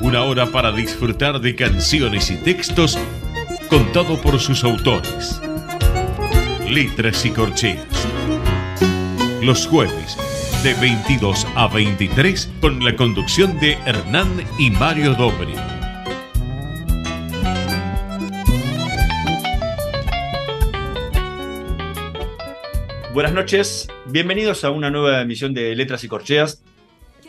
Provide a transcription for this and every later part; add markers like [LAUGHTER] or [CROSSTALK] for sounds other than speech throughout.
una hora para disfrutar de canciones y textos contado por sus autores. Letras y corcheas. Los jueves de 22 a 23 con la conducción de Hernán y Mario Dobri. Buenas noches, bienvenidos a una nueva emisión de Letras y Corcheas.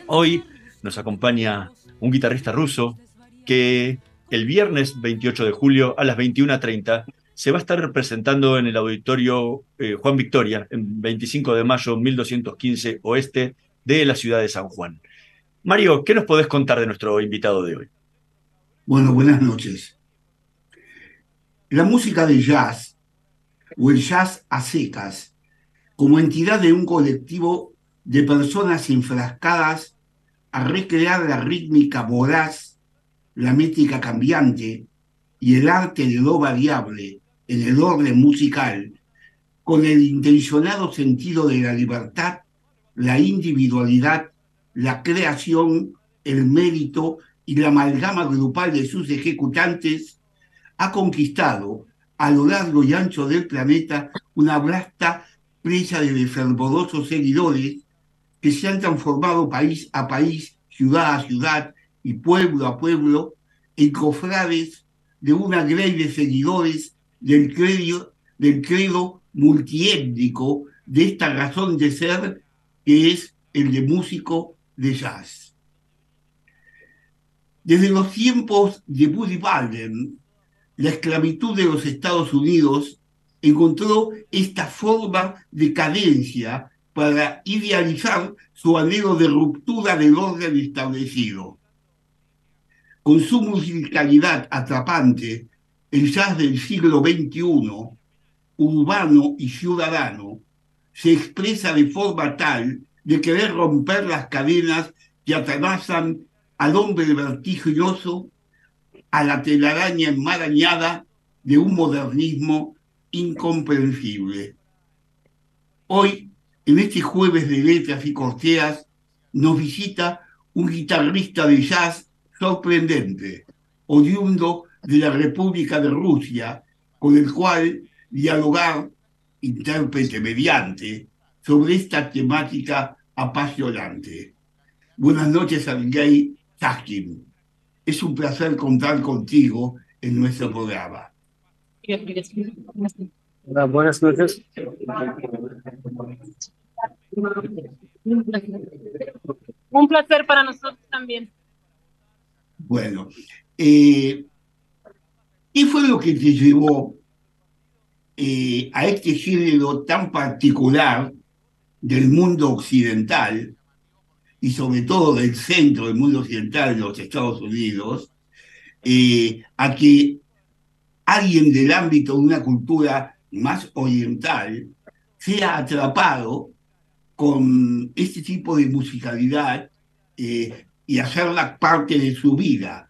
Hoy nos acompaña un guitarrista ruso que el viernes 28 de julio a las 21.30 se va a estar representando en el auditorio eh, Juan Victoria, en 25 de mayo 1215 oeste de la ciudad de San Juan. Mario, ¿qué nos podés contar de nuestro invitado de hoy? Bueno, buenas noches. La música de jazz, o el jazz a secas, como entidad de un colectivo de personas enfrascadas a recrear la rítmica voraz, la métrica cambiante y el arte de lo variable en el orden musical, con el intencionado sentido de la libertad, la individualidad, la creación, el mérito y la amalgama grupal de sus ejecutantes, ha conquistado a lo largo y ancho del planeta una vasta presa de fervorosos seguidores que se han transformado país a país, ciudad a ciudad y pueblo a pueblo en cofrades de una grey de seguidores del credo, del credo multiétnico de esta razón de ser que es el de músico de jazz. Desde los tiempos de Buddy Balden, la esclavitud de los Estados Unidos encontró esta forma de cadencia para idealizar su anhelo de ruptura del orden establecido. Con su musicalidad atrapante, el jazz del siglo XXI, urbano y ciudadano, se expresa de forma tal de querer romper las cadenas que atravesan al hombre vertiginoso a la telaraña enmarañada de un modernismo incomprensible. Hoy en este jueves de letras y corteas nos visita un guitarrista de jazz sorprendente, oriundo de la República de Rusia, con el cual dialogar, intérprete mediante, sobre esta temática apasionante. Buenas noches, Abigail Taskin. Es un placer contar contigo en nuestro programa. Buenas noches. Un placer para nosotros también. Bueno, eh, ¿qué fue lo que te llevó eh, a este género tan particular del mundo occidental y sobre todo del centro del mundo occidental de los Estados Unidos, eh, a que alguien del ámbito de una cultura más oriental sea atrapado con este tipo de musicalidad eh, y hacerla parte de su vida.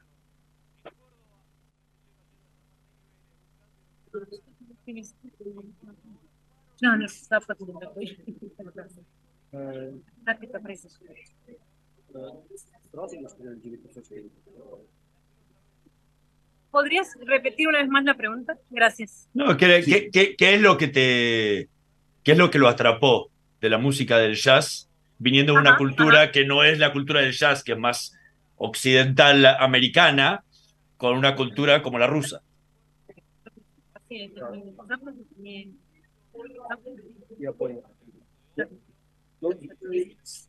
¿Podrías repetir una vez más la pregunta? Gracias. No, ¿qué, qué es lo que te, qué es lo que lo atrapó? de la música del jazz, viniendo de una cultura que no es la cultura del jazz, que es más occidental americana, con una cultura como la rusa. Así es. Eh, Я понял. Ну,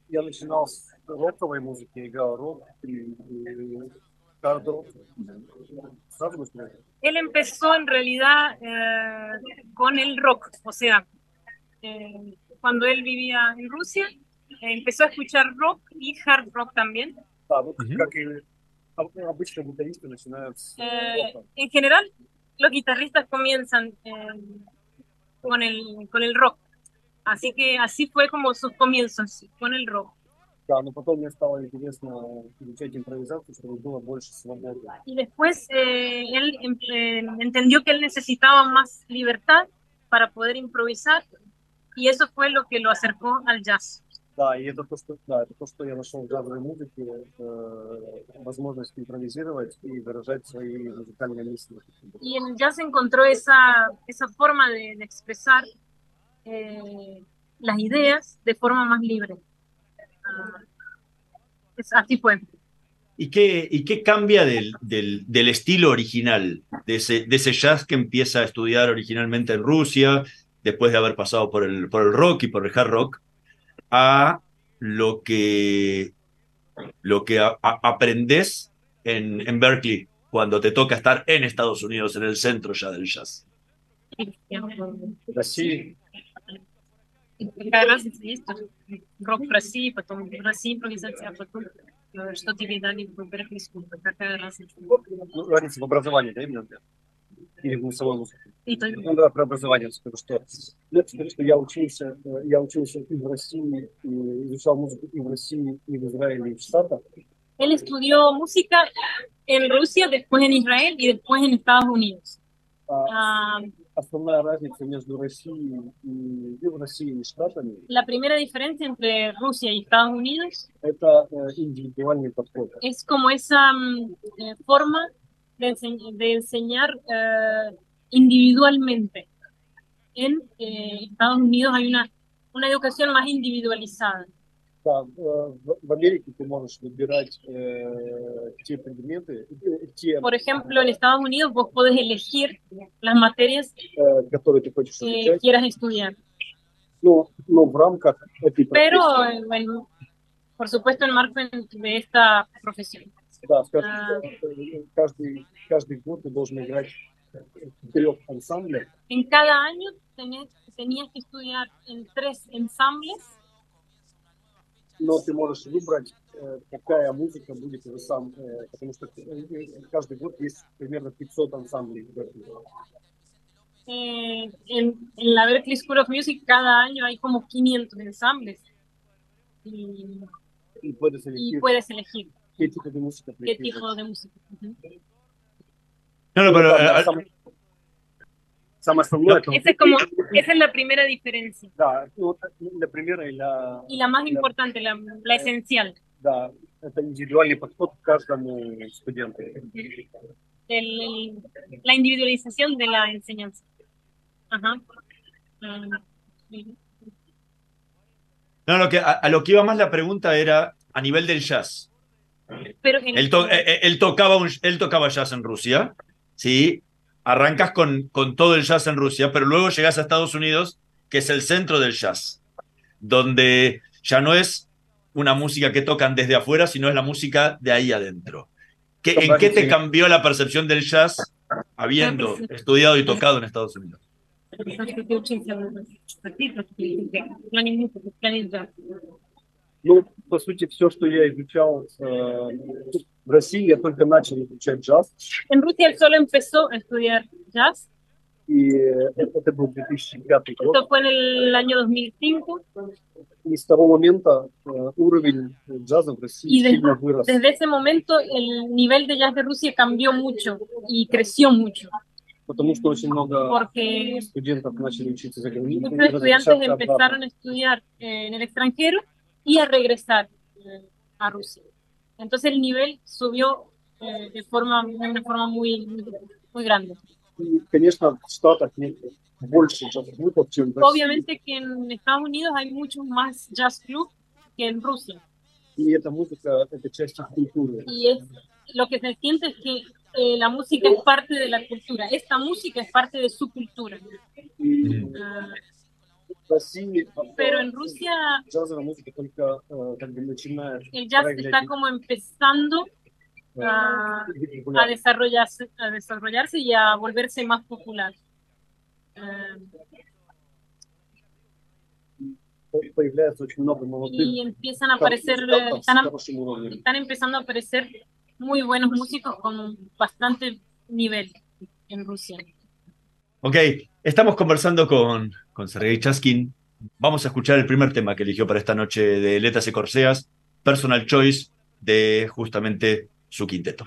я начинал с роковой музыки, играл рок и, и хард-рок. Сразу начинал. él empezó en realidad eh, con el rock, o sea, eh, cuando él vivía en Rusia, empezó a escuchar rock y hard rock también. Uh -huh. Eh, en general, los guitarristas comienzan eh, con, el, con el rock. Así que así fue como sus comienzos, con el rock. Да, но потом мне стало интересно изучать импровизацию, чтобы было больше свободы. Y después eh, él em- eh, entendió que él necesitaba más libertad para poder improvisar y eso fue lo que lo acercó al jazz. Да, и это то, что, да, это то, что я нашел в джазовой музыке, э, возможность импровизировать и выражать свои музыкальные мысли. Y en el jazz encontró esa, esa forma de, de expresar eh, las ideas de forma más libre. Así fue. ¿Y qué, y qué cambia del, del, estilo original, de ese, de ese, jazz que empieza a estudiar originalmente en Rusia, después de haber pasado por el, por el rock y por el hard rock, a lo que, lo que aprendes en, Berkeley cuando te toca estar en Estados Unidos, en el centro ya del jazz? Sí, pues Какая разница есть? Рок в России, потом в России импровизация, а потом э, что тебе дали в Беркли Скул. Какая разница? ну, разница в образовании, да, именно? Или в голосовой музыке? И то, Ну да, про образование скажу, что, ну, скажу, что я учился, э, я учился и в России, и изучал музыку и в России, и в Израиле, и в Штатах. Él estudió música en Rusia, después en Israel y después en Estados Unidos. Ah, основная разница между Россией и, и в России и Штатами la primera diferencia entre Rusia y Estados Unidos это э, индивидуальный подход. es como esa mm, eh, forma de, ense- de enseñar eh, individualmente. En eh, Estados Unidos hay una, una educación más individualizada. Да, э, в, в Америке ты можешь выбирать э, те предметы, э, те, Por ejemplo, en Estados Unidos vos podés elegir las materias э, которые ты хочешь que изучать, quieras estudiar. но, но в рамках этой Pero, профессии, eh, bueno, por supuesto, en marco de esta profesión. да, скажем, а. что, э, каждый, каждый год ты должен играть в трех ансамблях, En cada año tenés- tenías que estudiar en tres ensambles, но ты можешь выбрать, э, какая музыка будет уже сам, э, потому что э, э, каждый год есть примерно 500 ансамблей. в Беркли. Eh, en, en la Berklee School of Music cada año hay como 500 ensambles y, И puedes y elegir puedes elegir qué tipo de música qué prefieres. tipo de música. Ujú. No, no, pero Да, eh, сам- Самое основное, это, Esa es, como, esa es la primera diferencia да, ну, для примера, и la, y la más importante, la, la esencial. да, это индивидуальный подход к каждому студенту. el- el- la individualización de la enseñanza. Ajá. Mm, sí. no, lo que, a, a lo que iba más la pregunta era a nivel del jazz. Pero en- Él, to- eh, eh, él tocaba un- él tocaba jazz en Rusia, ¿sí? Arrancas con, con todo el jazz en Rusia, pero luego llegas a Estados Unidos, que es el centro del jazz, donde ya no es una música que tocan desde afuera, sino es la música de ahí adentro. ¿Qué- ¿En qué te cambió la percepción del jazz habiendo estudiado y tocado en Estados Unidos? Все-таки учился в в плане музыки, в плане джаза. Ну, по сути, все, что я изучал э, в России, я только начал изучать джаз, En Rusia él solo empezó a estudiar jazz. и это, это был 2005 год. Esto fue en el año 2005. И с того момента э, уровень джаза в России Y de- сильно вырос. desde ese momento el nivel de jazz de Rusia cambió mucho y creció mucho. Потому что очень много Porque студентов начали учиться за границей. muchos и estudiantes возвращаться empezaron обратно. a estudiar eh, en el extranjero y a regresar eh, a Rusia. Entonces el nivel subió eh, de, forma, de una forma muy, muy grande. Obviamente que en Estados Unidos hay muchos más jazz club que en Rusia. Y es lo que se siente es que eh, la música es parte de la cultura. Esta música es parte de su cultura. Mm. Uh, pero en Rusia el jazz está como empezando a, desarrollarse, y a volverse más popular. y empiezan a aparecer, eh, están, están empezando a aparecer muy buenos músicos con bastante nivel en Rusia. Ok, estamos conversando con con Sergei Chaskin. Vamos a escuchar el primer tema que eligió para esta noche de Letras y Corseas, Personal Choice, de justamente su quinteto.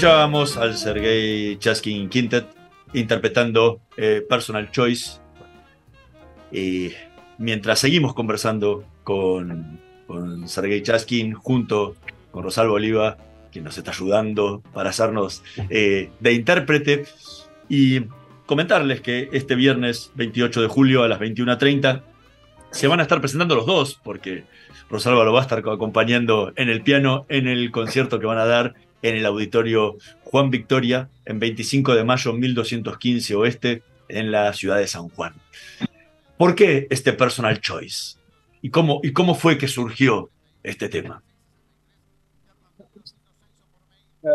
Escuchábamos al Sergei Chaskin Quintet interpretando eh, Personal Choice. Y mientras seguimos conversando con, con Sergei Chaskin junto con Rosalba Oliva, quien nos está ayudando para hacernos eh, de intérprete, y comentarles que este viernes 28 de julio a las 21.30 se van a estar presentando los dos, porque Rosalba lo va a estar acompañando en el piano en el concierto que van a dar en el auditorio Juan Victoria en 25 de mayo 1215 Oeste en la ciudad de San Juan. ¿Por qué este personal choice? ¿Y cómo, y cómo fue que surgió este tema? Э,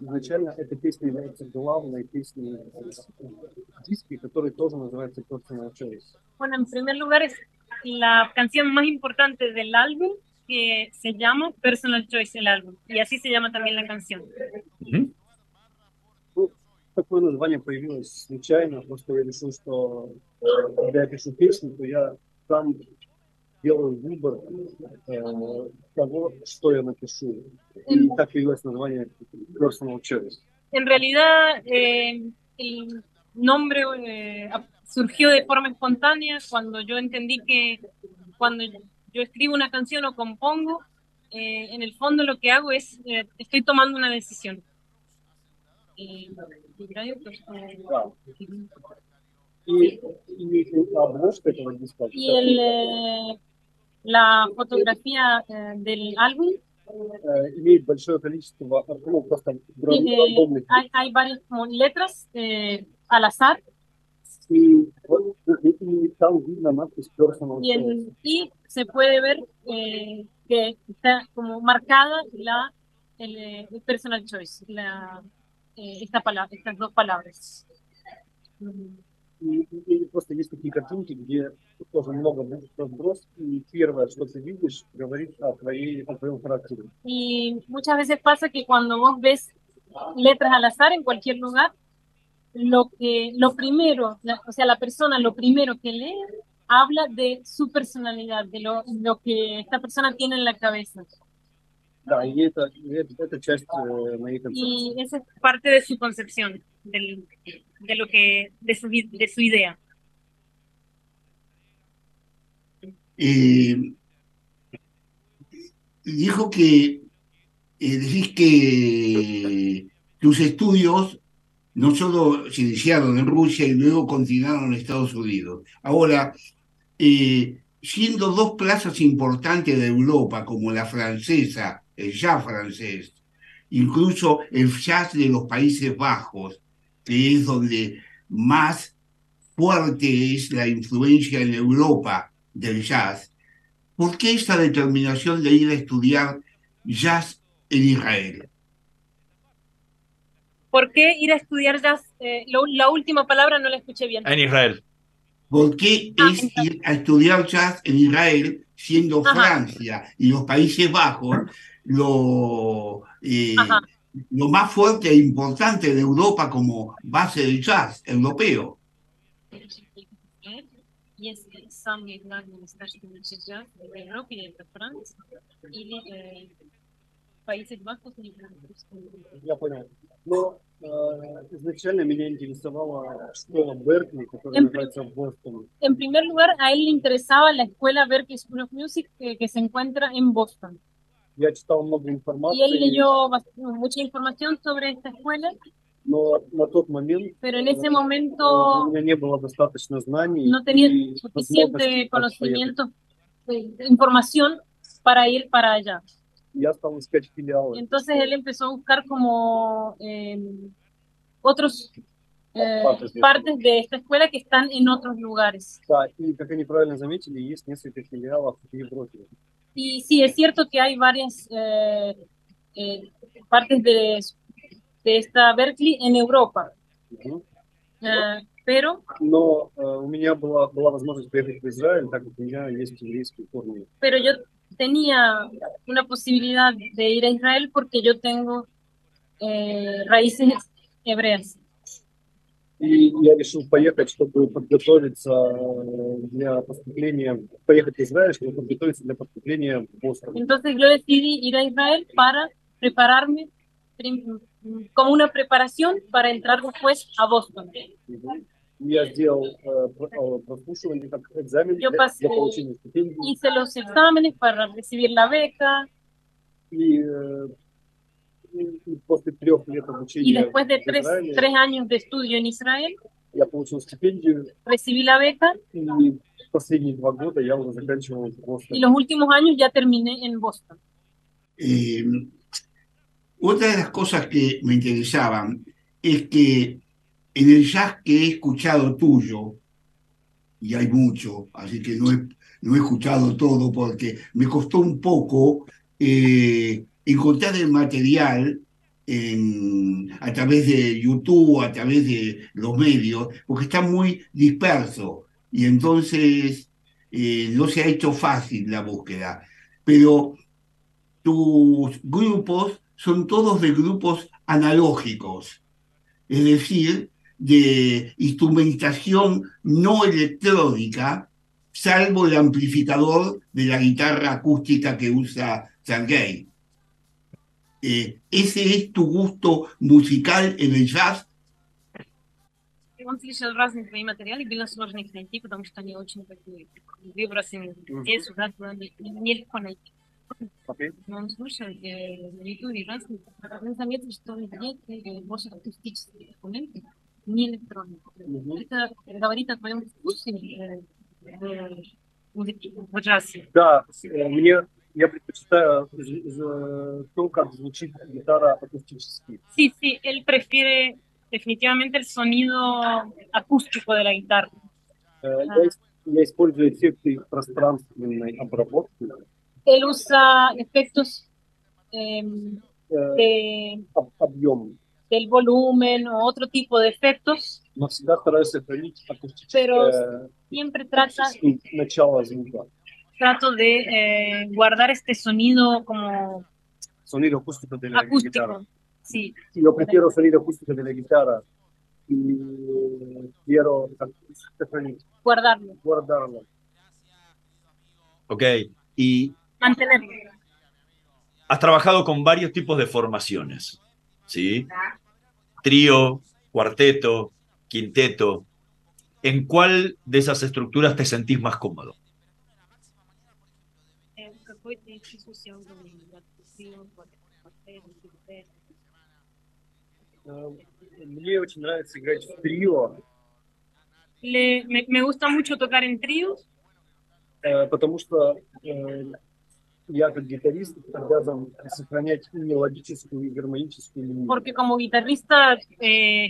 ну, скажу так, что изначально, э, я не буду говорить цифры, например, изначально эта песня является главной песней в диске, который тоже называется Personal Choice. Bueno, en primer lugar es la canción más importante del álbum que se llama Personal Choice el álbum y así se llama también la canción. Угу. Ну, такое название появилось случайно, просто я решил, что э, когда я пишу песню, то я сам делаю выбор э, того, что я напишу. И так появилось название Personal Choice. En realidad eh, el nombre eh, ap- surgió de forma espontánea cuando yo entendí que cuando yo escribo una canción o compongo, eh, en el fondo lo que hago es, eh, estoy tomando una decisión. Eh, Да. И, и обложка этого диска y el, eh, la fotografía eh, del álbum. Hay, hay, varias como, letras eh, al azar. Y, y se puede ver eh, que está como marcada la el, personal choice, la, esta palabra, estas dos palabras И, и просто есть такие картинки, где тоже много разброс, и первое, что ты видишь, говорит о, твоей, о твоем характере. Y muchas veces pasa que cuando vos ves letras al azar en cualquier lugar, lo que, lo primero, la- o sea, la persona lo primero que lee habla de su personalidad, de lo, lo que esta persona tiene en la cabeza. Да, и это, и это, это часть э, моей концепции. Y esa es parte de su concepción, del, de lo que, de su, de su idea. Eh, dijo que eh, decís que tus estudios no solo se iniciaron en Rusia y luego continuaron en Estados Unidos. Ahora, eh, siendo dos plazas importantes de Europa, como la francesa, el jazz francés, incluso el jazz de los Países Bajos, que es donde más fuerte es la influencia en Europa del jazz, ¿por qué esta determinación de ir a estudiar jazz en Israel? ¿Por qué ir a estudiar jazz? Eh, lo- la última palabra no la escuché bien. En Israel. ¿Por qué Ah, es entonces- ir a estudiar jazz en Israel siendo Ajá. Francia y los Países Bajos lo, eh, Ajá lo más fuerte e importante de Europa como base del jazz europeo? Есть самые главные места, что учат джаз в Европе, это Франция или э, Países Bajos или русском. Я понял. Но э, изначально меня интересовала школа Беркли, которая Эм. находится в Бостоне. En primer lugar, a él le interesaba la escuela Berklee School of Music que, que se encuentra en Boston. Я читал много Y él информации, leyó bast- mucha información sobre esta escuela, но на тот момент pero en ese э, momento у меня не было достаточно знаний no tenía и suficiente возможности так поехать. conocimiento, de- de información para ir para allá. Я стал искать филиалы. Entonces él empezó a buscar como eh, otros eh, Partes de partes de esta escuela que están en otros lugares. Да, и как они правильно заметили, есть несколько филиалов в Европе. Y sí, es cierto que hay varias eh, eh, partes de, de esta Berkeley en Europa, Мгм. Eh, pero, Но э, у меня была, была возможность приехать в Израиль, так как у меня есть еврейские корни. pero yo tenía una posibilidad de ir a Israel porque yo tengo eh, raíces hebreas. И я решил поехать, чтобы подготовиться э, для поступления, поехать в Израиль, чтобы подготовиться для поступления в Бостон. Entonces yo decidí ir a Israel para prepararme como una preparación para entrar después a Boston. Я сделал э, э, прослушивание как экзамен Yo для, для получения стипендии. Hice los exámenes para recibir la beca И, э, Y después de tres, tres años de estudio en Israel, recibí la beca. Y los últimos años ya terminé en Boston. Eh, otra de las cosas que me interesaban es que en el jazz que he escuchado tuyo, y hay mucho, así que no he, no he escuchado todo porque me costó un poco eh, encontrar el material a través de YouTube, a través de los medios, porque está muy disperso y entonces eh, no se ha hecho fácil la búsqueda. Pero tus grupos son todos de grupos analógicos, es decir, de instrumentación no electrónica, salvo el amplificador de la guitarra acústica que usa Sergei. Eh, ¿Ese es tu gusto musical en el jazz? Он слышал разные твои материалы, было сложно их найти, потому что они очень такие выбросами. Здесь уже было не- нелегко найти. Окей. Но он слушал э, на ютубе разные. Он заметил, что везде э, больше акустические документы, не электронные. Мгм. Это говорит о твоем вкусе э, в музыке, в джазе. Да, э, мне я предпочитаю з- з- то, как звучит гитара акустически. Sí, sí, él prefiere definitivamente el sonido acústico de la guitarra. Э, Я, ис- я использую эффекты пространственной обработки, Él usa efectos em, э, de об- объем. del volumen o otro tipo de efectos, Но всегда стараюсь сохранить pero акустическое siempre trata, акустическое начало звука. trato de eh, guardar este sonido como... Sonido acústico de la acústico, guitarra. Sí. sí. Yo prefiero sonido acústico de la guitarra y eh, quiero guardarlo. Guardarlo. Ok, y... Mantenerlo. Has trabajado con varios tipos de formaciones, ¿sí? Trío, cuarteto, quinteto. ¿En cuál de esas estructuras te sentís más cómodo? Э, Мне очень нравится играть в трио, Le- me, me gusta mucho tocar en tríos э, потому что э, я как гитарист обязан сохранять и мелодическую, и гармоническую линию. porque como guitarrista eh,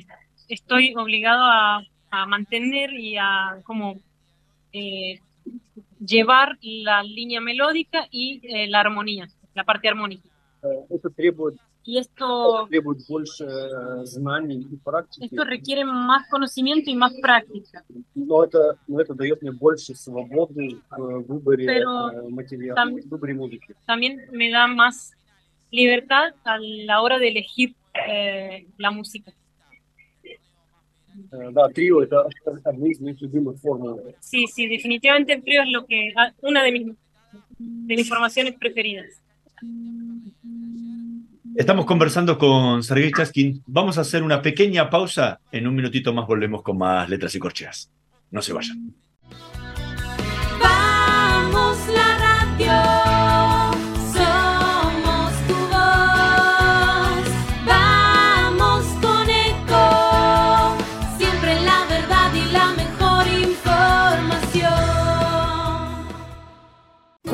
estoy obligado a, a mantener y a como eh, llevar la línea melódica y eh, la armonía, la parte armónica. y esto, esto requiere más conocimiento y más práctica. Pero también me da más libertad a la hora de elegir eh, la música da trigo está, está Sí, sí, definitivamente el trío es lo que ah, una de mis de mis formaciones preferidas. Estamos conversando con Sergei Chaskin. Vamos a hacer una pequeña pausa. En un minutito más volvemos con más letras y corcheas. No se vayan.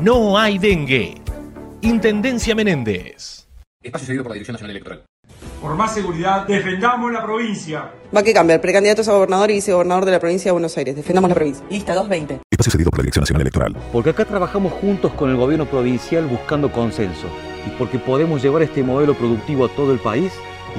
no hay dengue. Intendencia Menéndez. Espacio cedido por la Dirección Nacional Electoral. Por más seguridad, defendamos la provincia. Va que cambiar, precandidatos a gobernador y vicegobernador de la provincia de Buenos Aires. Defendamos la provincia. Lista 220. Espacio cedido por la Dirección Nacional Electoral. Porque acá trabajamos juntos con el gobierno provincial buscando consenso. Y porque podemos llevar este modelo productivo a todo el país,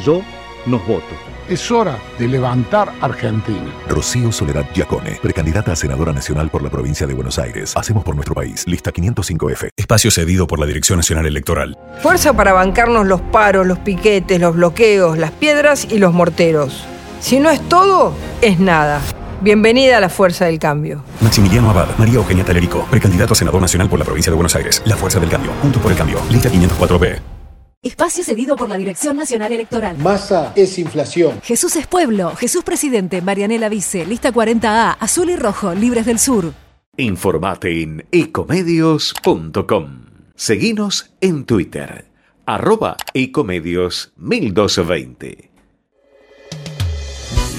yo nos voto. Es hora de levantar Argentina. Rocío Soledad Giacone, precandidata a senadora nacional por la provincia de Buenos Aires. Hacemos por nuestro país. Lista 505F. Espacio cedido por la Dirección Nacional Electoral. Fuerza para bancarnos los paros, los piquetes, los bloqueos, las piedras y los morteros. Si no es todo, es nada. Bienvenida a la Fuerza del Cambio. Maximiliano Abad, María Eugenia Talerico, precandidato a senador nacional por la provincia de Buenos Aires. La Fuerza del Cambio. Juntos por el Cambio. Lista 504B. Espacio cedido por la Dirección Nacional Electoral. Masa es inflación. Jesús es pueblo, Jesús presidente, Marianela Vice, lista 40A, azul y rojo, libres del sur. Informate en ecomedios.com. Seguinos en Twitter. Arroba ecomedios 1220.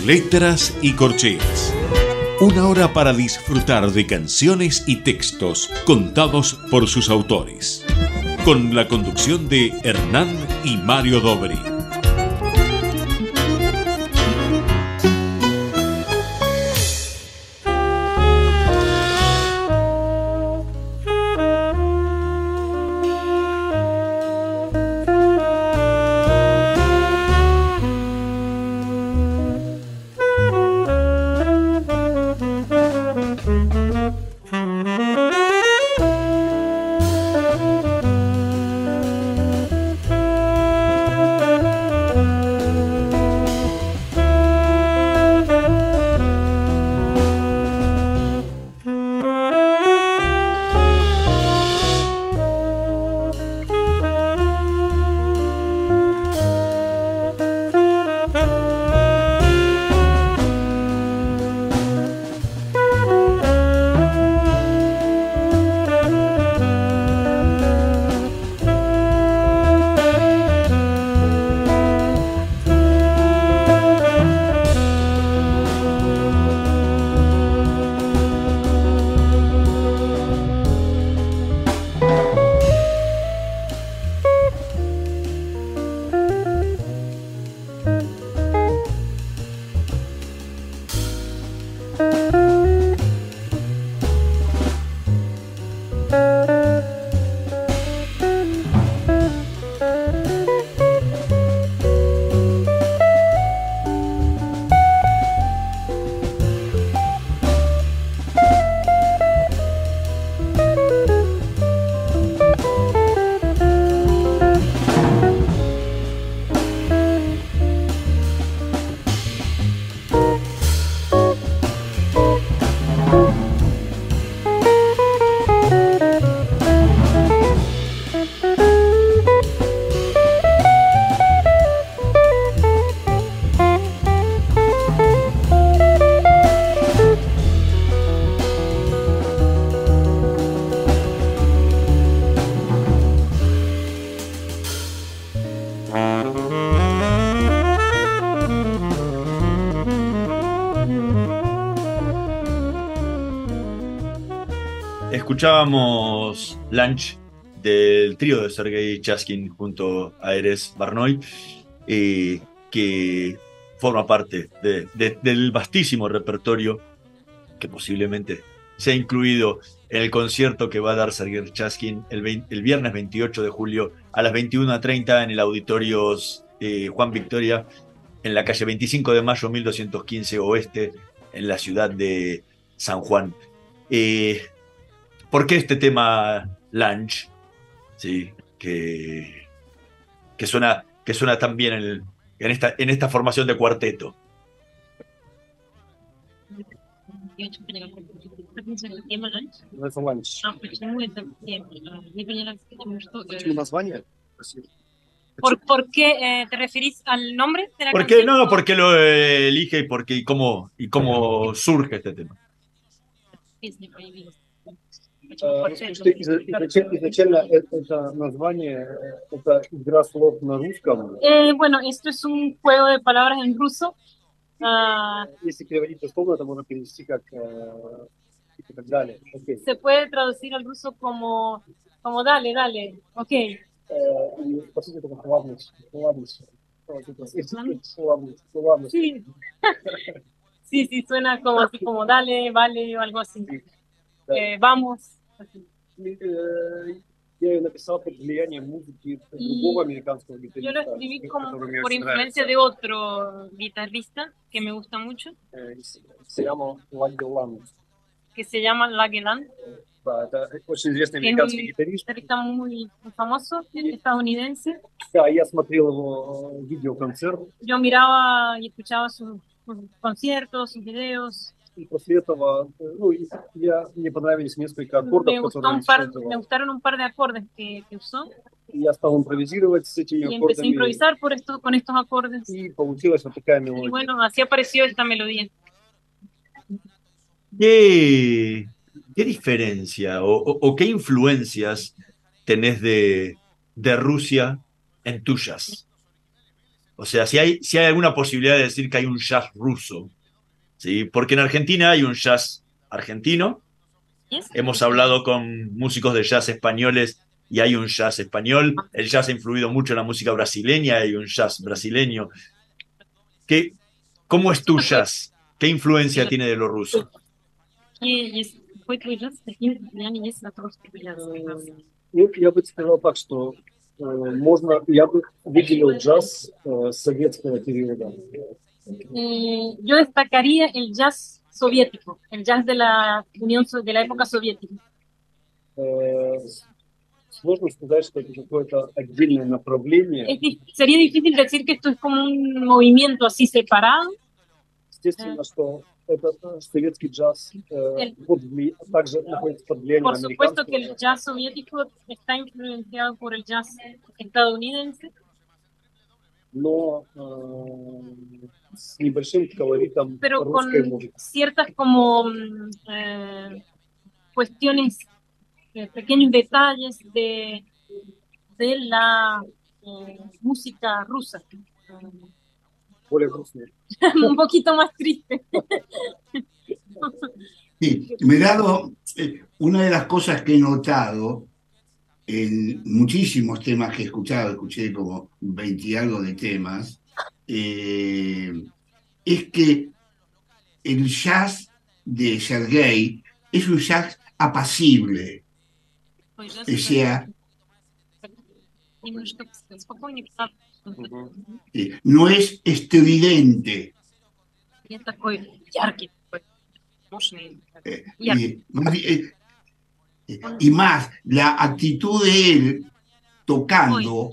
Letras y corcheas. Una hora para disfrutar de canciones y textos contados por sus autores. Con la conducción de Hernán y Mario Dobri. Escuchábamos Lunch del trío de Sergei Chaskin junto a Eres Barnoy, eh, que forma parte de- de- del vastísimo repertorio que posiblemente sea incluido en el concierto que va a dar Sergei Chaskin el viernes 28 de julio a las 21.30 en el auditorio eh, Juan Victoria en la calle 25 de mayo 1215 Oeste en la ciudad de San Juan. Eh, ¿Por qué este tema lunch? Sí, que, suena, que suena tan bien en, esta, formación de cuarteto. ¿Por, qué te referís al nombre ¿Por? Qué? No, porque lo eh, elige y, porque, y, cómo, y cómo surge este tema. Песня появилась. Э, Почему ну, квартет? что изо- изначально, изначально э- это название, э, это игра слов на русском. Eh, bueno, esto es un juego de palabras en ruso. Ah, Если переводить дословно, это можно перевести как э, и так далее. Окей. se puede traducir al ruso como, como dale, dale, ok. Э, и, по сути, это как плавность. Плавность. Вот это, Плавность. Плавность. Sí. sí, sí, suena como así, como dale, vale, o algo así. Eh, vamos. así. И, э, Я ее написал под влиянием музыки другого американского Yo lo гитариста, escribí como который мне por очень influencia нравится. de otro guitarrista que me gusta mucho, Э, Se llama Лади Ланд. que se llama Lageland, Да, это очень известный que es американский un гитарист. guitarrista muy muy famoso, estadounidense. Да, я смотрел его э, видеоконцерт, Yo miraba y escuchaba sus, sus conciertos, sus videos. и после этого э, ну, и я, мне понравились несколько аккордов, Me, gustó которые он un par, me использовал. gustaron un par de acordes que, que usó И я стал импровизировать с этими y empecé a аккордами, improvisar por esto, con estos acordes. и получилась вот такая Y мелодия. bueno, así apareció esta melodía. ¿Qué, qué diferencia o, o- o qué influencias tenés de, de Rusia en tu jazz? O sea, si hay, si hay alguna posibilidad de decir que hay un jazz ruso, ¿sí? Porque en Argentina hay un jazz argentino, hemos hablado con músicos de jazz españoles y hay un jazz español, el jazz ha influido mucho en la música brasileña, hay un jazz brasileño. ¿Qué, ¿Cómo es tu jazz? ¿Qué influencia tiene de lo ruso? И есть, какой твой джаз, какие влияния есть на русский джаз? Ну, я бы сказал так, что э, можно, я бы выделил джаз э, советского периода. Eh, yo destacaría el jazz soviético, el jazz de la Unión de la época soviética. Eh, sería difícil decir que esto es como un movimiento así separado. Por supuesto que el jazz soviético está influenciado por el jazz estadounidense no mi pero con ciertas como mm, eh, cuestiones eh, pequeños detalles de, de la eh, música rusa. [LAUGHS] Un poquito más triste. Sí, me he dado una de las cosas que he notado en muchísimos temas que he escuchado, escuché como 20 y algo de temas, eh, es que el jazz de Sergei es un jazz apacible. O sea, eh, no es estridente. Eh, eh, y más la actitud de él tocando,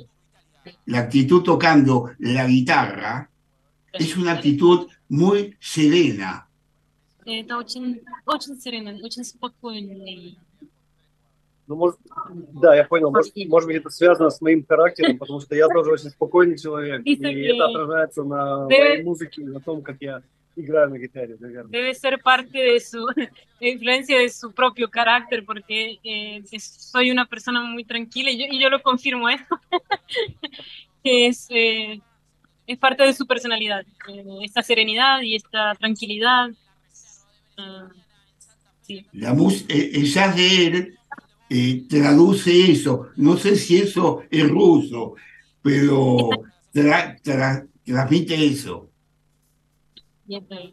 la actitud tocando la guitarra, es una actitud muy serena. Это очень, очень спокойный. Ну, может, да, я понял. Может, может быть, это связано с моим характером, потому что я тоже очень спокойный человек, и это отражается на моей музыке на том, как я Debe ser parte de su [LAUGHS] influencia de su propio carácter, porque eh, soy una persona muy tranquila y yo, lo confirmo ¿eh? [LAUGHS] esto, que eh, es, parte de su personalidad, esta serenidad y esta tranquilidad. Ah, la música, de él traduce eso, no sé si eso es ruso, pero transmite eso. Y это-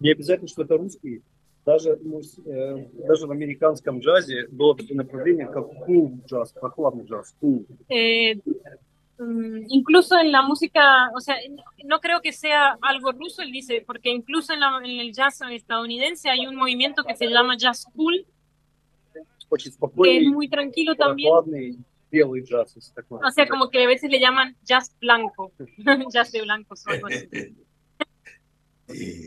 Не обязательно, что это русский. Даже, ну, с- э, даже в американском джазе было такое направление, как cool джаз, прохладный джаз. Cool. eh, mm, incluso en la música, o sea, no creo que sea algo ruso, él dice, porque incluso en, la- en el jazz estadounidense hay un movimiento que se llama jazz cool, Очень que es спокойный, muy tranquilo también. прохладный, белый джаз. если так можно O sea, сказать. como que a veces le llaman jazz blanco, [LAUGHS] jazz de blancos o algo así. [LAUGHS]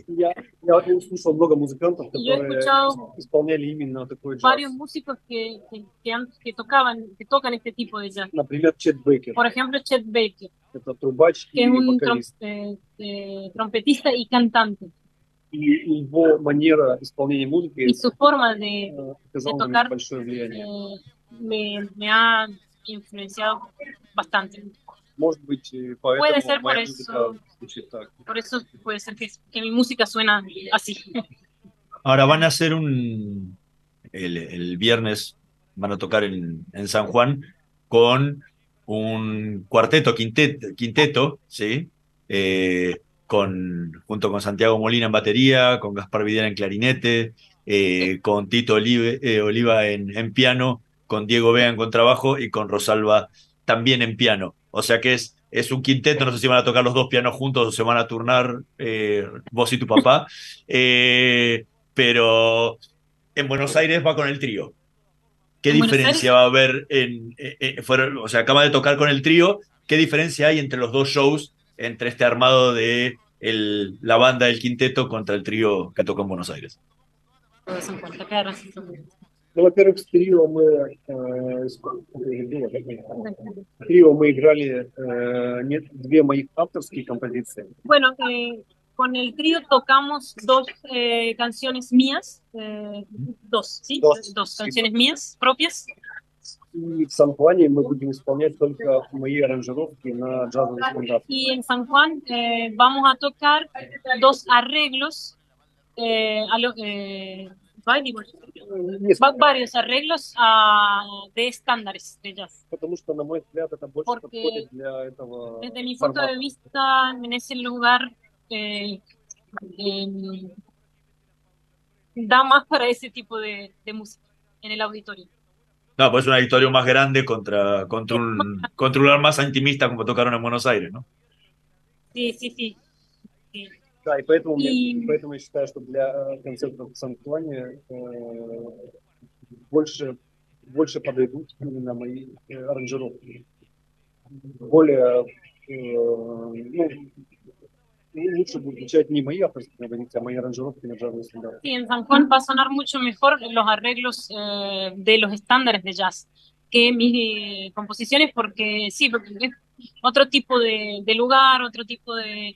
Я, я слушал много музыкантов, Y yo he которые escuchado исполняли именно такой джаз. varios músicos que, que, que han- que tocaban, que tocan este tipo de jazz. Например, Чет Бейкер. Por ejemplo, Chet Baker, Это трубач que и es un trom- вокалист. eh, eh, trompetista y cantante. И его манера исполнения музыки Y su forma de, оказала de на меня tocar большое влияние. eh, me, me ha influenciado bastante. Может быть, и поэтому Puede ser por моя eso. музыка звучит так. Por eso puede ser que, que mi música suena así. Ahora van a hacer un. El, el viernes van a tocar en, en San Juan con un cuarteto, quinteto, quinteto ¿sí? Eh, con, junto con Santiago Molina en batería, con Gaspar Vidal en clarinete, eh, con Tito Olive- eh, Oliva en, en piano, con Diego Vega en contrabajo y con Rosalba también en piano. O sea que es, es un quinteto, no sé si van a tocar los dos pianos juntos o se van a turnar eh, vos y tu papá, [LAUGHS] Eh, pero en Buenos Aires va con el trío. ¿Qué ¿En Buenos diferencia va a haber en, eh, eh, fueron- o sea, acaba de tocar con el trío, ¿qué diferencia hay entre los dos shows, entre este armado de el- la banda del quinteto contra el trío que tocó en Buenos Aires? Такая разница. Ну, во-первых, с трио мы, э, сколько это было, с трио мы играли э, нет, две моих авторские композиции. Bueno, eh, con el trío tocamos dos eh, canciones mías, eh, dos, ¿sí? Dos. canciones mías propias. И в Сан-Хуане мы будем исполнять только мои аранжировки на джазовый стандарт. Y en San Juan eh, vamos a tocar dos arreglos, eh, a lo- eh, Bailey, varios arreglos ah, de estándares de jazz. Porque desde mi punto de vista, en ese lugar eh, em, da más para ese tipo de, música en el auditorio. No, pues es un auditorio más grande contra, contra, un, contra un lugar más intimista como tocaron en Buenos Aires, ¿no? Sí, sí. sí. Да, и поэтому, мне- И- поэтому я считаю, что для э, концертов в Сан-Хуане э, больше, больше подойдут именно мои э, аранжировки. Более, э, ну, лучше будут звучать не мои авторские композиции, а мои аранжировки на джазовый стандарт. Sí, en San Juan va a sonar mucho mejor los arreglos eh, de los estándares de jazz que mis eh, composiciones, porque sí, porque es otro tipo de, de lugar, otro tipo de...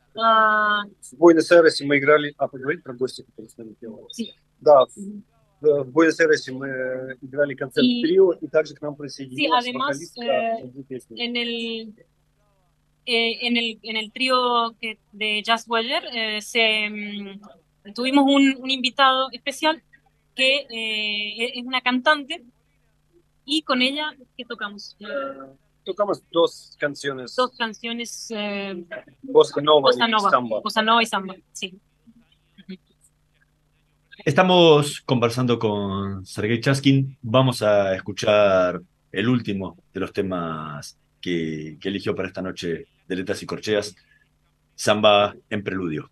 в Буэнос-Айресе мы играли... А, поговорить про гостя, который с нами пел? Sí. Да, в, в Буэнос-Айресе мы играли концерт И- в трио, и также к нам sí, присоединилась además, вокалистка eh, на две песни. en el eh, en el en el trío que, de Jazz Weller eh, se mm, tuvimos un, un invitado especial que eh, es una cantante y con ella que tocamos Tocamos dos canciones, dos canciones eh, Bossa Nova bossa y Samba. bossa nova y samba, sí. Estamos conversando con Sergei Chaskin. Vamos a escuchar el último de los temas que, que eligió para esta noche de Letras y Corcheas, Samba en Preludio.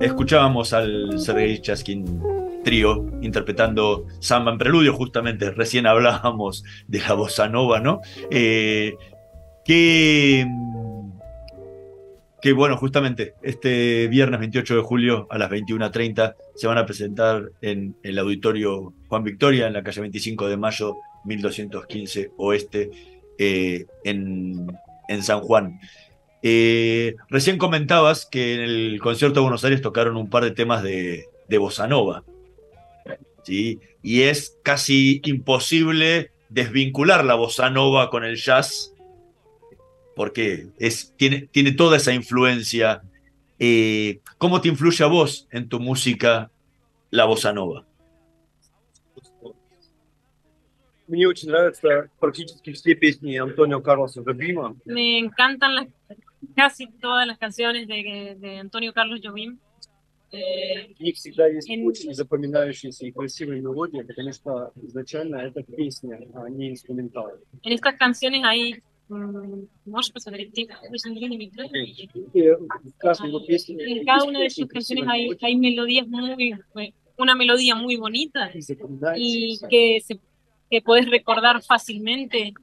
Escuchábamos al Sergei Chaskin trío interpretando Samba en Preludio, justamente recién hablábamos de la bossa nova, ¿no? Eh, que, que bueno, justamente este viernes 28 de julio a las 21.30 se van a presentar en el auditorio Juan Victoria, en la calle 25 de mayo, 1215 Oeste, eh, en, en San Juan. Eh, recién comentabas que en el concierto de Buenos Aires tocaron un par de temas de, de bossa nova. ¿sí? Y es casi imposible desvincular la bossa nova con el jazz porque es, tiene, tiene toda esa influencia. Eh, ¿Cómo te influye a vos en tu música la bossa nova? Мне очень нравятся практически все песни Антонио Карлоса Жобима. Me encantan las, casi todas las canciones de, de Antonio Carlos Jobim. Eh, В них всегда есть En- очень запоминающиеся и красивые мелодии, потому что изначально это песня, а не инструментал. en estas canciones hay. mm, можешь посмотреть? Ты- вы смотрели mi plan? И в каждой его песне En cada una de очень sus canciones красивая hay, мелодия, hay melodías muy, una melodía muy bonita и y запоминающаяся. que, se, que puedes recordar fácilmente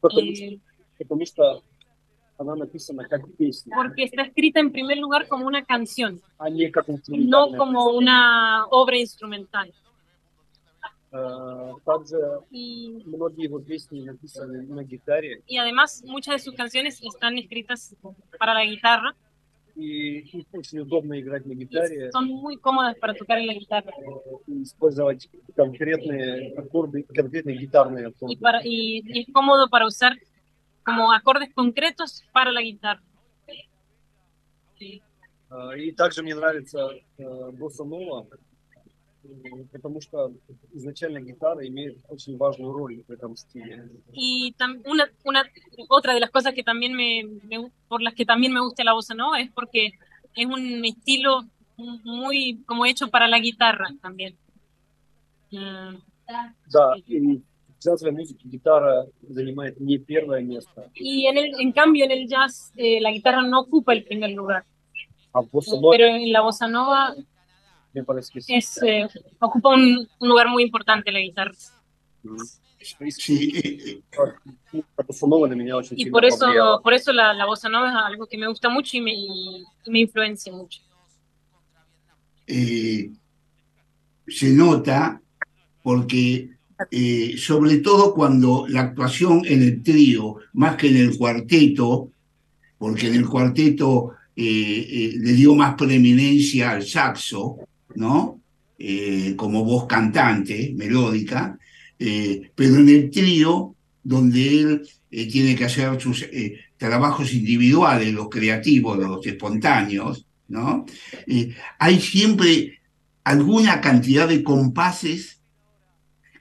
Потому, eh, что, porque está escrita en primer lugar como una canción, а не как no инструментальная como una obra instrumental. Э, Также Y, многие его песни написаны на гитаре, y además muchas de sus canciones están escritas para la guitarra, и их очень удобно играть на гитаре, son muy cómodas para tocar en la guitarra и использовать конкретные аккорды, конкретные гитарные y, аккорды. para, y, y es cómodo para usar como acordes concretos para la guitarra. Sí. Э, И также мне нравится э, босса нова, м, потому что изначально гитара имеет очень важную роль в этом стиле. Y tam- una, una, otra de las cosas que también me, me- por las que también me gusta la bossa nova es porque es un estilo muy como hecho para la guitarra también. Mm, Да, и в джазовой музыке гитара занимает не первое место, Y en, el, en cambio en el jazz eh, la guitarra no ocupa el primer lugar, а в босса нова, pero en la bossa nova мне parece que sí. es, eh, ocupa un, un lugar muy importante la guitarra. Sí, La bossa nova на меня очень Y сильно por eso, повлияла. por eso la, la bossa nova es algo que me gusta mucho y me, y me influencia mucho. eh, se nota porque sobre todo cuando la actuación en el trío, más que en el cuarteto, porque en el cuarteto eh, eh, le dio más preeminencia al saxo, ¿no? Eh, como voz cantante, melódica, pero en el trío, donde él tiene que hacer sus trabajos individuales, los creativos, los espontáneos, ¿no? Hay siempre alguna cantidad de compases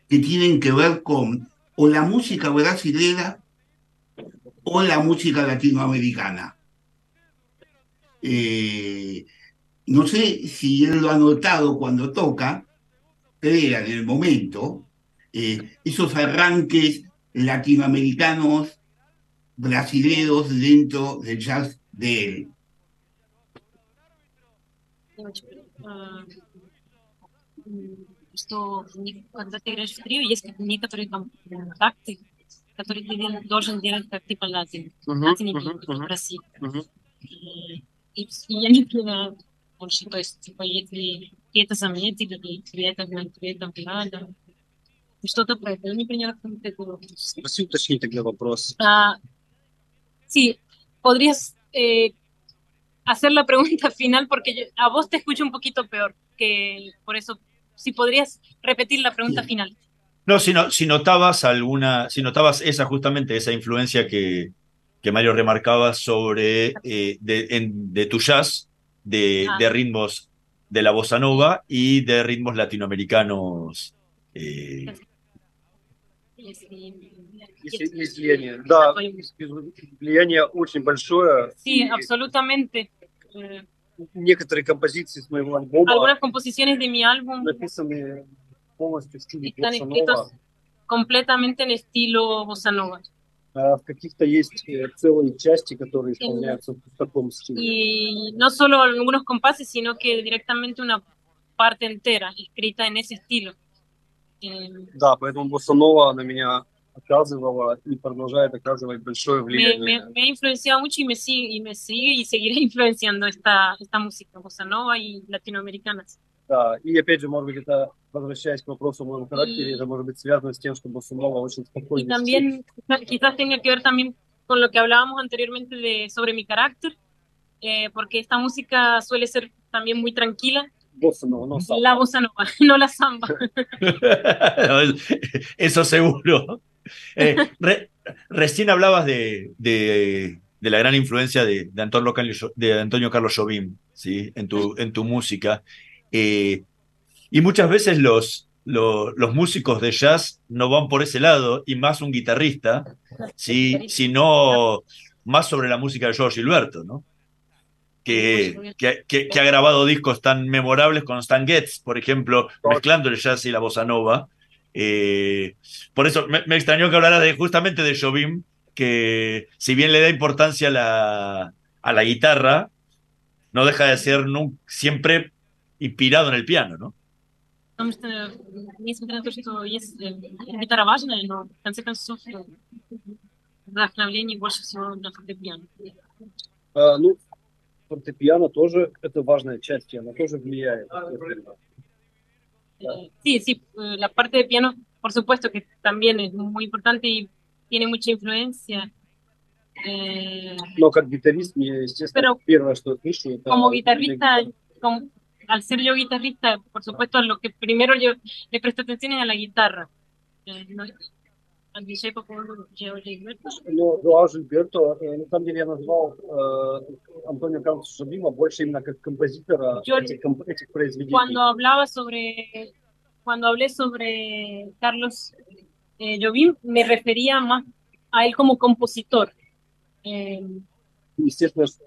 que tienen que ver con o la música brasilera o la música latinoamericana. Eh, no sé si él lo ha notado cuando toca, crea en el momento, eh, esos arranques latinoamericanos, brasileros dentro del jazz de él что не- когда ты играешь в трио, есть как некоторые там такты, которые ты дел- должен делать как типа латин. Мгм, Латин мгм, или мгм. России. Мгм. И, и вс- и я не понимаю больше, то есть, типа, если ты это заметили, или тебе это, тебе это надо, и что-то про это. Я не приняла como que tu- Проси уточнить тогда вопрос. Ah, sí, podrías eh, hacer la pregunta final porque yo- a vos te escucho un poquito peor, que por eso, si podrías repetir la pregunta final. No, si, no, si notabas alguna, si notabas esa justamente, esa influencia que, que Mario remarcaba sobre eh, de, en- de tu jazz, de, Ah. de ritmos de la bossa nova y de ritmos latinoamericanos. eh, Если- Есть, есть влияние. Да, влияние очень большое. Sí, absolutamente. Eh, Некоторые композиции с моего альбома algunas composiciones de mi álbum написаны полностью в стиле están босса escritos нова. completamente en estilo bossa nova. А в каких-то есть э, целые части, которые исполняются в таком стиле. Y no solo algunos compases, sino que directamente una parte entera escrita en ese estilo. Eh, Да, поэтому босса нова на меня оказывала и продолжает оказывать большое me, влияние. me- me ha influenciado mucho y me sigue y me sigue y seguirá [LAUGHS] influenciando esta, esta música bossa nova y latinoamericana. Да, и опять же, может быть, это, возвращаясь к вопросу о моем характере, это может быть связано с тем, что босса нова очень Y спокойный стиль. también quizá- quizás tenga que ver también con lo que hablábamos anteriormente de sobre mi carácter, eh, porque esta música suele ser también muy tranquila. Босса нова, но сам. La bossa nova, [LAUGHS] no la samba. [LAUGHS] Eso seguro. [LAUGHS] Eh, re- recién hablabas de, de- de la gran influencia de, de Antonio, Carlos- de Antonio Carlos Jobim ¿sí? en, tu, en tu música. Eh, y muchas veces los, lo- los músicos de jazz no van por ese lado, y más un guitarrista, ¿sí? sino más sobre la música de George Gilberto, ¿no? que, que, que- que ha grabado discos tan memorables con Stan Getz, por ejemplo, mezclando el jazz y la bossa nova. Eh, por eso me, me extrañó que hablara de, justamente de Jobim, que si bien le da importancia a la, a la guitarra, no deja de ser nun- siempre inspirado en el piano, ¿no? Потому что, несмотря на то, что есть э, гитара важная, но в конце концов э, вдохновление больше всего на фортепиано. А, ну, фортепиано тоже это важная часть, и она тоже влияет. естественно. Eh, sí, sí, eh, la parte de piano, por supuesto que también es muy importante y tiene mucha influencia. Eh, Но как гитарист, мне, естественно, Pero первое, что я слышу, это... como guitarrista, como- al ser yo guitarrista, por supuesto, lo que primero yo le presto atención es a la guitarra. Eh, no- DJ, по поводу. Ну, Жоао Жильберто, э, на самом деле я назвал э, Антонио Карлоса Шабима больше именно как композитора Yo- этих, комп- этих произведений. Cuando hablaba sobre, cuando hablé sobre Carlos eh, Jobim, me refería más a él como compositor. Eh, Естественно, Жи-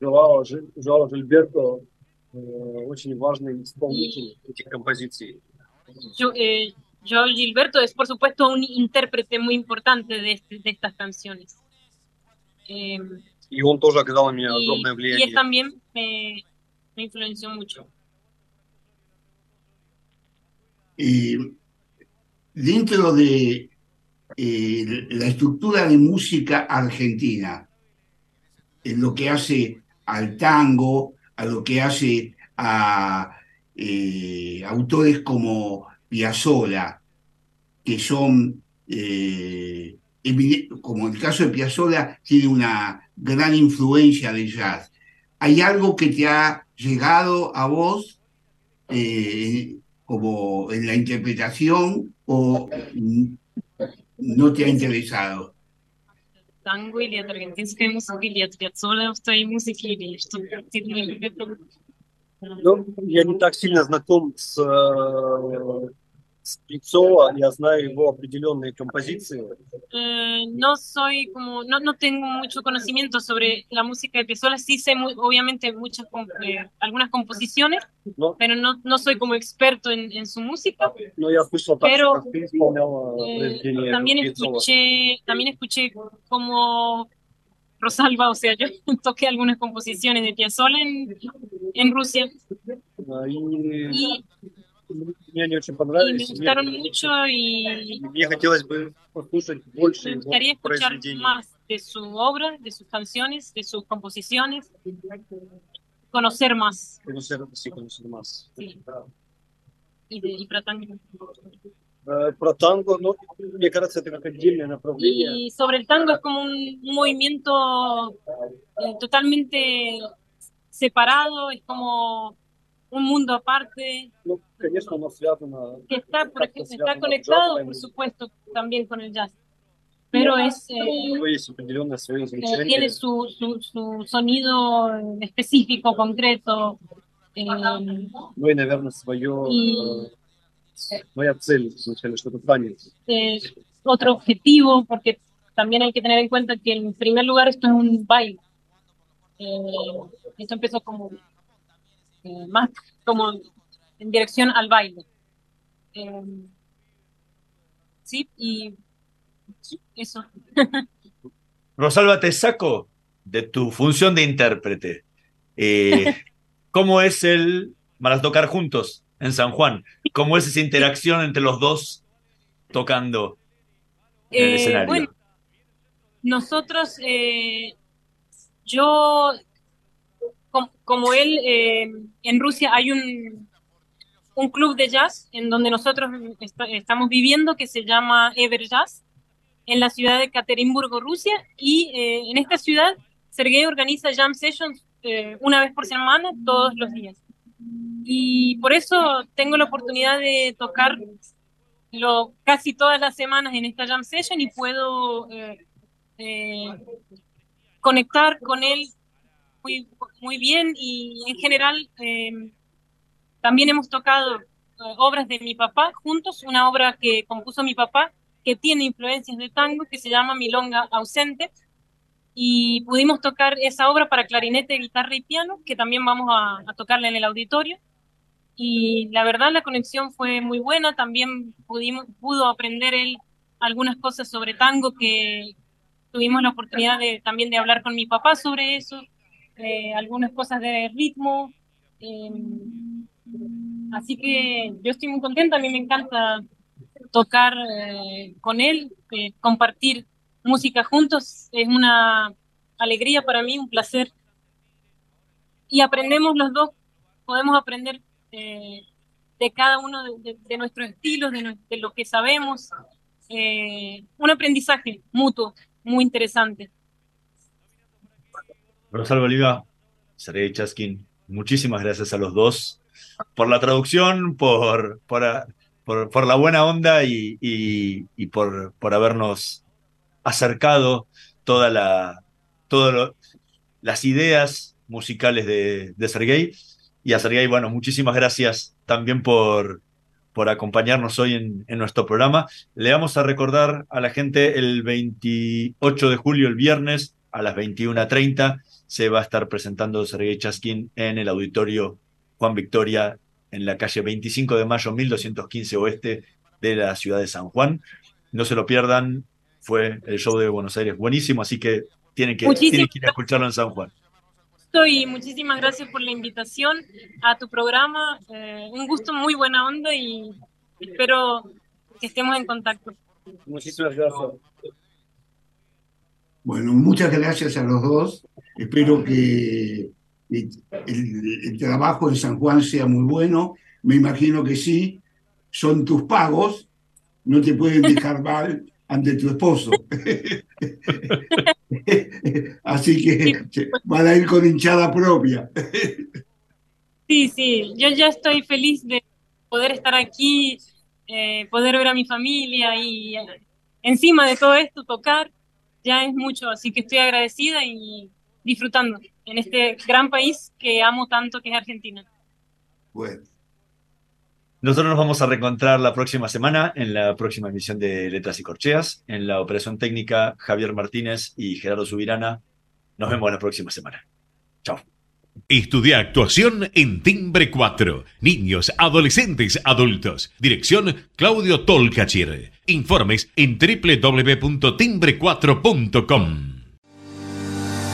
Жоао Жильберто э, очень важный исполнитель этих композиций. yo, eh, Joao Gilberto es, por supuesto, un intérprete muy importante de, este- de estas canciones. Eh, И он тоже оказал на меня y, огромное y él влияние. también me, me influenció mucho. Eh, dentro de eh, la estructura de música argentina, en lo que hace al tango, a lo que hace a eh, autores como Piazzolla, que son, eh, evide- como el caso de Piazzolla, tiene una gran influencia de jazz. ¿Hay algo que te ha llegado a vos eh, como en la interpretación o mm, no te ha interesado? Танго или от аргентинской музыки, или от Пиаццоля в твоей музыке, или что ты Ну, я не так сильно знаком с, э, с Пиццола, я знаю его определенные композиции. Eh, no soy como, no, no tengo mucho conocimiento sobre la música de Piazzolla, sí sé muy, obviamente muchas, com- eh, algunas composiciones, No. pero no, no soy como experto en, en su música. Но я слышал так, Pero, как ты исполнял э, Eh, произведение también Пиццола. escuché, también escuché como Rosalba, o sea, yo [LAUGHS] toqué algunas composiciones de Piazzolla en, en Rusia А, И y, мне они очень y me понравились. и gustaron Мне, mucho y мне хотелось бы послушать больше me его gustaría escuchar произведений. más de su obra, de sus canciones, de sus composiciones, conocer más Conocer, sí, conocer más. Sí. y, de, y про танго. Э, Про танго, ну, мне кажется, это как отдельное направление. Y sobre el tango es como un, un movimiento eh, totalmente separado, es como un mundo aparte. No, que está, por ejemplo, está conectado, por supuesto, también con el jazz. Pero es, eh, tiene su, su, su, sonido específico, concreto. Eh, y, eh, otro objetivo, porque también hay que tener en cuenta que en primer lugar esto es un baile. Eh, esto empezó como eh, más como en dirección al baile. Eh, sí, y sí, eso. [LAUGHS] Rosalba, te saco de tu función de intérprete. Eh, [LAUGHS] ¿Cómo es el para tocar juntos en San Juan? ¿Cómo es esa interacción entre los dos tocando en el Eh, escenario? bueno, nosotros, eh, yo, com- como él, eh, en Rusia hay un, un club de jazz en donde nosotros est- estamos viviendo que se llama Ever Jazz, en la ciudad de Caterimburgo, Rusia, y eh, en esta ciudad Sergei organiza jam sessions eh, una vez por semana, todos los días. Y por eso tengo la oportunidad de tocar lo, casi todas las semanas en esta jam session y puedo eh, eh, conectar con él muy, muy bien y en general eh, también hemos tocado eh, obras de mi papá juntos, una obra que compuso mi papá que tiene influencias de tango que se llama Milonga ausente y pudimos tocar esa obra para clarinete, guitarra y piano que también vamos a, a tocarla en el auditorio. Y la verdad la conexión fue muy buena, también pudimos, pudo aprender él algunas cosas sobre tango que tuvimos la oportunidad de, también de hablar con mi papá sobre eso, eh, algunas cosas de ritmo, eh, así que yo estoy muy contenta, a mí me encanta tocar eh, con él, eh, compartir música juntos, es una alegría para mí, un placer. Y aprendemos los dos, podemos aprender de cada uno de, nuestros estilos, de, lo que sabemos. un aprendizaje mutuo, muy interesante. Rosalba Oliva, Sergei Chaskin, muchísimas gracias a los dos por la traducción, por, por, por, la buena onda y, y- por, por habernos acercado toda la, todo lo- las ideas musicales de, de Sergei. Y a Sergei, bueno, muchísimas gracias también por, por acompañarnos hoy en, en nuestro programa. Le vamos a recordar a la gente el 28 de julio, el viernes, a las 21.30, se va a estar presentando Sergei Chaskin en el auditorio Juan Victoria, en la calle 25 de mayo, 1215 oeste de la ciudad de San Juan. No se lo pierdan, fue el show de Buenos Aires buenísimo, así que tienen que, Muchísimas tienen que ir a escucharlo en San Juan. Y muchísimas gracias por la invitación a tu programa. eh, un gusto, muy buena onda y espero que estemos en contacto. Muchísimas gracias. Bueno, muchas gracias a los dos. Espero que que el, el trabajo en San Juan sea muy bueno. Me imagino que sí. Son tus pagos. No te pueden [LAUGHS] dejar mal ante tu esposo. [LAUGHS] Así que van a ir con hinchada propia. Sí, sí, yo ya estoy feliz de poder estar aquí, eh, poder ver a mi familia y eh, encima de todo esto tocar, ya es mucho, así que estoy agradecida y disfrutando en este gran país que amo tanto que es Argentina. Bueno. Nosotros nos vamos a reencontrar la próxima semana en la próxima emisión de Letras y Corcheas. En la operación técnica, Javier Martínez y Gerardo Subirana. Nos vemos la próxima semana. Chao. Estudia actuación en Timbre 4. Niños, adolescentes, adultos. Dirección Claudio Tolcachir. Informes en www.timbre4.com.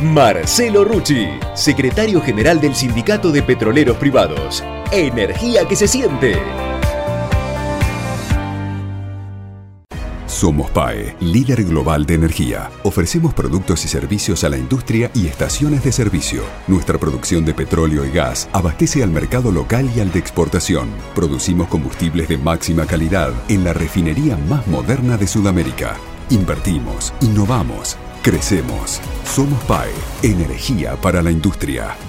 Marcelo Rucci, secretario general del Sindicato de Petroleros Privados. Energía que se siente. Somos PAE, líder global de energía. Ofrecemos productos y servicios a la industria y estaciones de servicio. Nuestra producción de petróleo y gas abastece al mercado local y al de exportación. Producimos combustibles de máxima calidad en la refinería más moderna de Sudamérica. Invertimos, innovamos, crecemos. Somos PAE, energía para la industria.